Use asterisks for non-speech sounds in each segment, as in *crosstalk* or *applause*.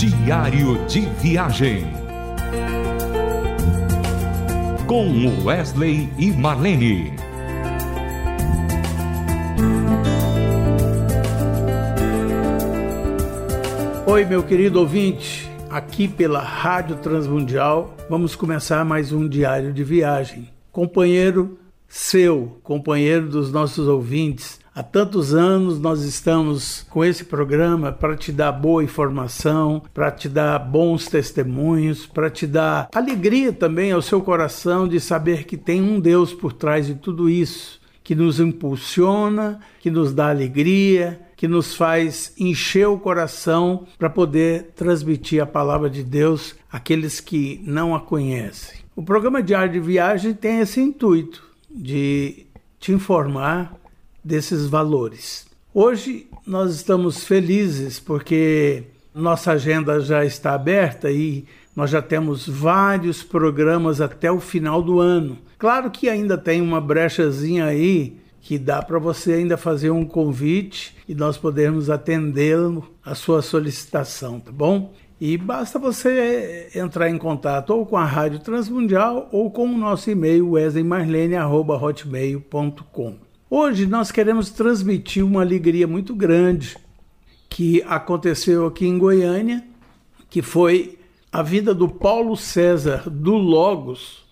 Diário de Viagem. Com Wesley e Marlene. Oi, meu querido ouvinte, aqui pela Rádio Transmundial, vamos começar mais um diário de viagem. Companheiro seu, companheiro dos nossos ouvintes, Há tantos anos nós estamos com esse programa para te dar boa informação, para te dar bons testemunhos, para te dar alegria também ao seu coração de saber que tem um Deus por trás de tudo isso, que nos impulsiona, que nos dá alegria, que nos faz encher o coração para poder transmitir a palavra de Deus àqueles que não a conhecem. O programa Diário de Viagem tem esse intuito de te informar desses valores. Hoje nós estamos felizes porque nossa agenda já está aberta e nós já temos vários programas até o final do ano. Claro que ainda tem uma brechazinha aí que dá para você ainda fazer um convite e nós podermos atendê-lo a sua solicitação, tá bom? E basta você entrar em contato ou com a Rádio Transmundial ou com o nosso e-mail wesleymarlene.hotmail.com. Hoje nós queremos transmitir uma alegria muito grande que aconteceu aqui em Goiânia, que foi a vida do Paulo César do Logos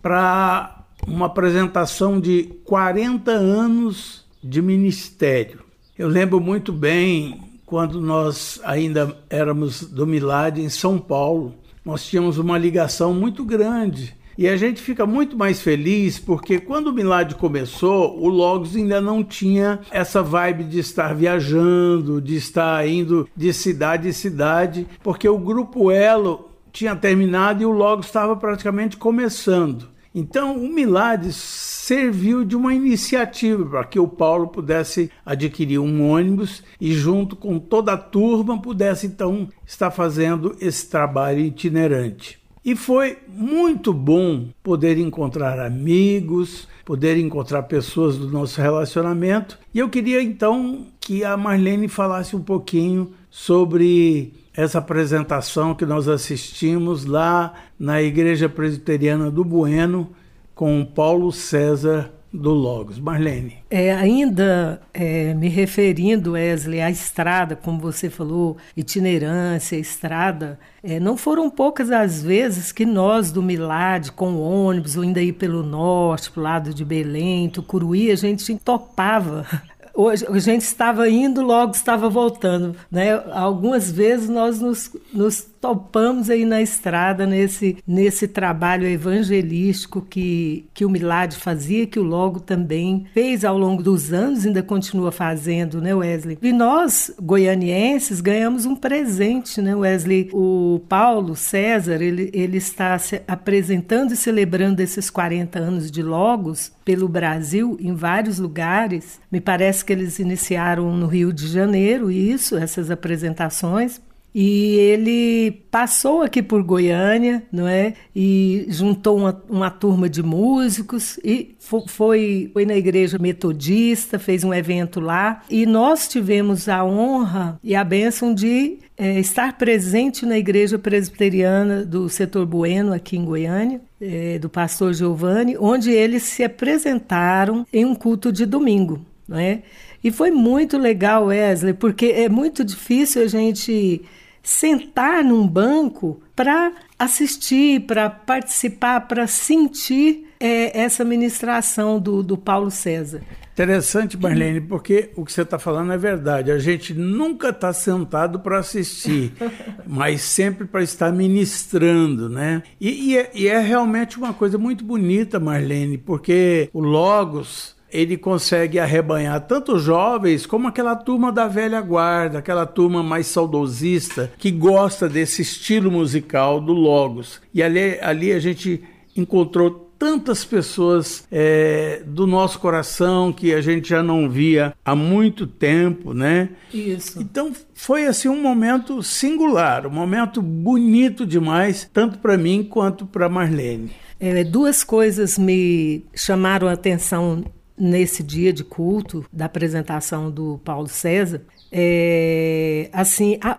para uma apresentação de 40 anos de ministério. Eu lembro muito bem quando nós ainda éramos do Milad em São Paulo, nós tínhamos uma ligação muito grande e a gente fica muito mais feliz porque quando o Milad começou, o Logos ainda não tinha essa vibe de estar viajando, de estar indo de cidade em cidade, porque o grupo Elo tinha terminado e o Logos estava praticamente começando. Então, o Milad serviu de uma iniciativa para que o Paulo pudesse adquirir um ônibus e, junto com toda a turma, pudesse então estar fazendo esse trabalho itinerante. E foi muito bom poder encontrar amigos, poder encontrar pessoas do nosso relacionamento. E eu queria então que a Marlene falasse um pouquinho sobre essa apresentação que nós assistimos lá na Igreja Presbiteriana do Bueno com Paulo César do Logos. Marlene. É, ainda é, me referindo, Wesley, à estrada, como você falou, itinerância, estrada, é, não foram poucas as vezes que nós do Milad, com ônibus, ou ainda ir pelo norte, pro lado de Belém, Tucuruí, a gente topava *laughs* Hoje, a gente estava indo, logo estava voltando. Né? Algumas vezes nós nos, nos topamos aí na estrada nesse, nesse trabalho evangelístico que, que o Milad fazia, que o Logo também fez ao longo dos anos, ainda continua fazendo, né, Wesley? E nós, goianienses, ganhamos um presente, né, Wesley? O Paulo César, ele, ele está se apresentando e celebrando esses 40 anos de Logos pelo Brasil, em vários lugares. Me parece que eles iniciaram no Rio de Janeiro, isso, essas apresentações. E ele passou aqui por Goiânia, não é? E juntou uma, uma turma de músicos e foi, foi na igreja metodista, fez um evento lá. E nós tivemos a honra e a bênção de é, estar presente na igreja presbiteriana do setor Bueno, aqui em Goiânia, é, do pastor Giovanni, onde eles se apresentaram em um culto de domingo. Não é? E foi muito legal, Wesley, porque é muito difícil a gente sentar num banco para assistir, para participar, para sentir é, essa ministração do, do Paulo César. Interessante, Marlene, porque o que você está falando é verdade. A gente nunca está sentado para assistir, *laughs* mas sempre para estar ministrando, né? E, e, é, e é realmente uma coisa muito bonita, Marlene, porque o Logos ele consegue arrebanhar tanto jovens como aquela turma da velha guarda, aquela turma mais saudosista que gosta desse estilo musical do Logos. E ali, ali a gente encontrou tantas pessoas é, do nosso coração que a gente já não via há muito tempo, né? Isso. Então foi assim um momento singular, um momento bonito demais, tanto para mim quanto para Marlene. É, duas coisas me chamaram a atenção nesse dia de culto da apresentação do Paulo César, é, assim, a,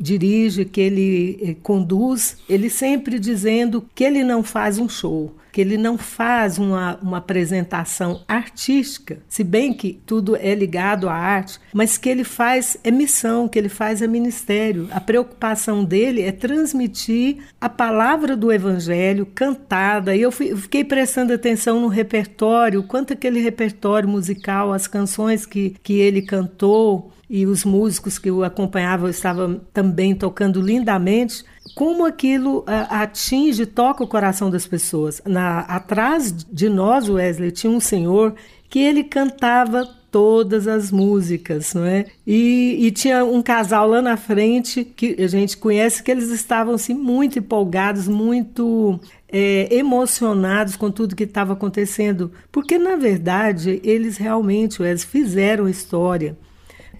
dirige, que ele eh, conduz, ele sempre dizendo que ele não faz um show, que ele não faz uma, uma apresentação artística, se bem que tudo é ligado à arte, mas que ele faz é missão, que ele faz é ministério. A preocupação dele é transmitir a palavra do evangelho cantada. E eu fiquei prestando atenção no repertório, quanto aquele repertório musical, as canções que, que ele cantou, e os músicos que o acompanhavam estavam também tocando lindamente, como aquilo atinge, toca o coração das pessoas. Na, atrás de nós, Wesley, tinha um senhor que ele cantava todas as músicas, não é? E, e, tinha um casal lá na frente que a gente conhece que eles estavam assim muito empolgados, muito é, emocionados com tudo que estava acontecendo, porque na verdade eles realmente eles fizeram história.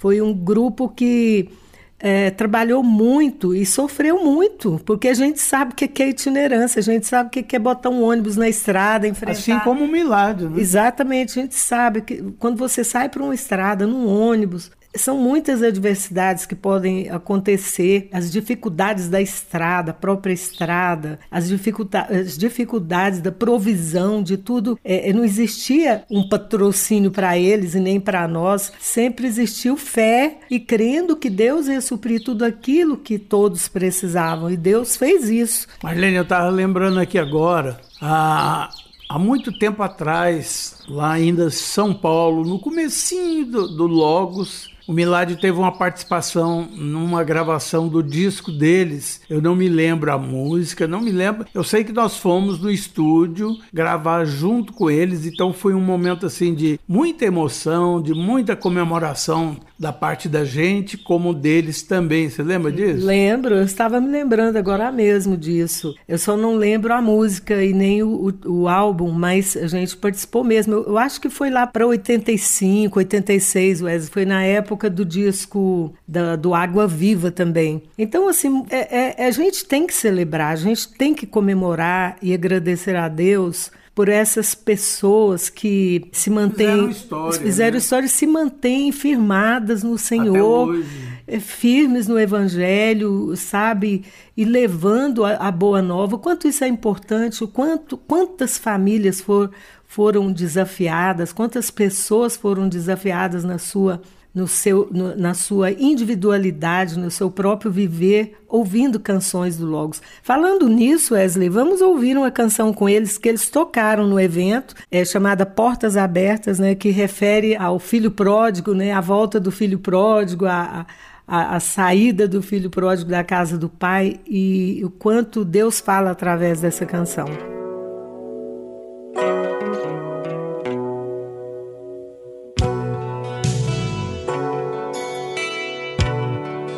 Foi um grupo que é, trabalhou muito e sofreu muito, porque a gente sabe o que é itinerância, a gente sabe o que é botar um ônibus na estrada, enfrentar. Assim como um milagre. Né? Exatamente, a gente sabe que quando você sai para uma estrada, num ônibus, são muitas adversidades que podem acontecer, as dificuldades da estrada, a própria estrada, as, dificuldades, as dificuldades da provisão de tudo. É, é não existia um patrocínio para eles e nem para nós, sempre existiu fé e crendo que Deus ia suprir tudo aquilo que todos precisavam, e Deus fez isso. Marlene, eu estava lembrando aqui agora, a, há muito tempo atrás, lá ainda São Paulo, no comecinho do, do Logos, o Milad teve uma participação numa gravação do disco deles. Eu não me lembro a música, não me lembro. Eu sei que nós fomos no estúdio gravar junto com eles, então foi um momento assim de muita emoção, de muita comemoração da parte da gente, como deles também. Você lembra disso? Lembro, eu estava me lembrando agora mesmo disso. Eu só não lembro a música e nem o, o, o álbum, mas a gente participou mesmo. Eu, eu acho que foi lá para 85, 86, Wesley. Foi na época do disco da, do Água Viva também. Então, assim, é, é, a gente tem que celebrar, a gente tem que comemorar e agradecer a Deus por essas pessoas que se mantêm fizeram história, fizeram né? história se mantêm firmadas no Senhor, eh, firmes no Evangelho, sabe, e levando a, a, boa nova. Quanto isso é importante, o quanto quantas famílias for, foram desafiadas, quantas pessoas foram desafiadas na sua no seu, no, na sua individualidade, no seu próprio viver, ouvindo canções do Logos. Falando nisso, Wesley, vamos ouvir uma canção com eles que eles tocaram no evento, é chamada Portas Abertas, né, que refere ao filho pródigo, né, a volta do filho pródigo, a, a, a saída do filho pródigo da casa do pai e o quanto Deus fala através dessa canção.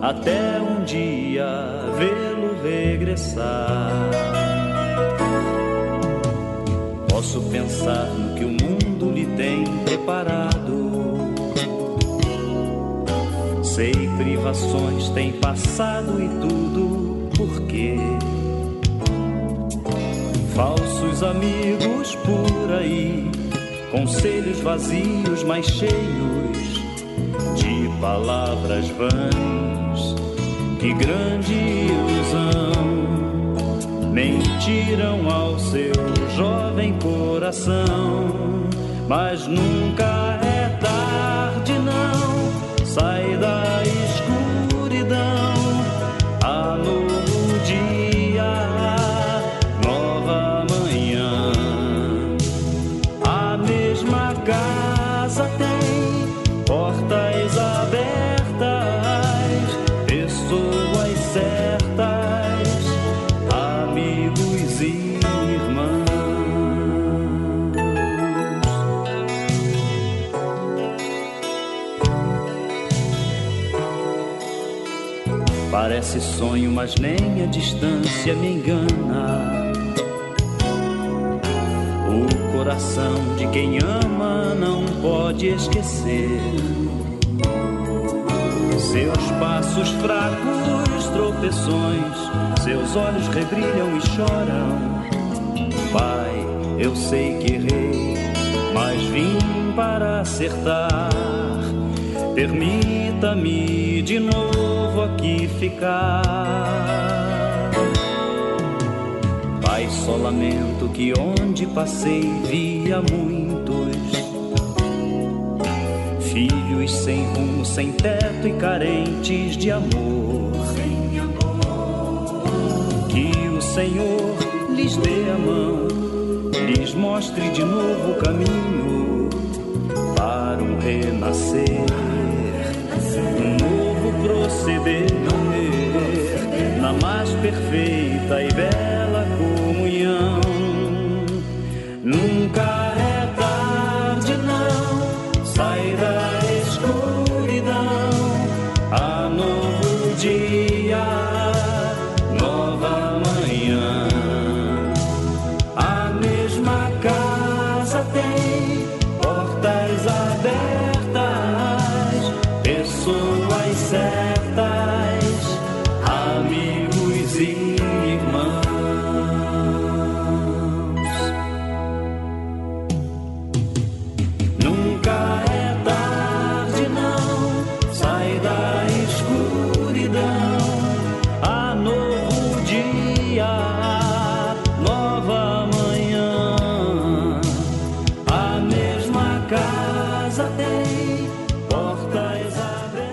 até um dia vê-lo regressar. Posso pensar no que o mundo lhe tem preparado. Sei privações tem passado e tudo por quê? Falsos amigos por aí, conselhos vazios, mas cheios de palavras vãs. Que grande ilusão! Mentiram ao seu jovem coração, mas nunca é tarde, não. Sai da Parece sonho, mas nem a distância me engana. O coração de quem ama não pode esquecer. Seus passos fracos, tropeções, seus olhos rebrilham e choram. Pai, eu sei que errei, mas vim para acertar. Permita-me de novo aqui ficar. Pai, só lamento que onde passei via muitos filhos sem rumo, sem teto e carentes de amor. Que o Senhor lhes dê a mão, lhes mostre de novo o caminho para um renascer proceder na mais perfeita e bela comunhão. Nunca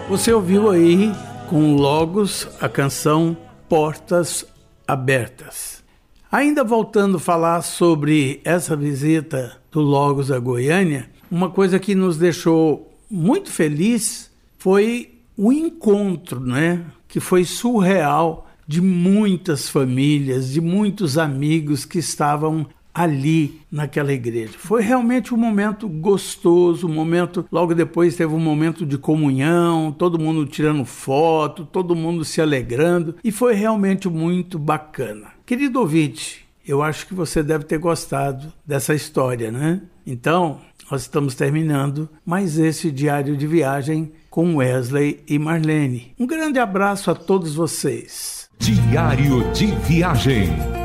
Você ouviu aí com Logos a canção Portas Abertas. Ainda voltando a falar sobre essa visita do Logos a Goiânia, uma coisa que nos deixou muito feliz foi o encontro, né? Que foi surreal de muitas famílias, de muitos amigos que estavam ali naquela igreja. Foi realmente um momento gostoso, um momento. Logo depois teve um momento de comunhão, todo mundo tirando foto, todo mundo se alegrando e foi realmente muito bacana. Querido ouvinte, eu acho que você deve ter gostado dessa história, né? Então, nós estamos terminando mais esse diário de viagem com Wesley e Marlene. Um grande abraço a todos vocês. Diário de viagem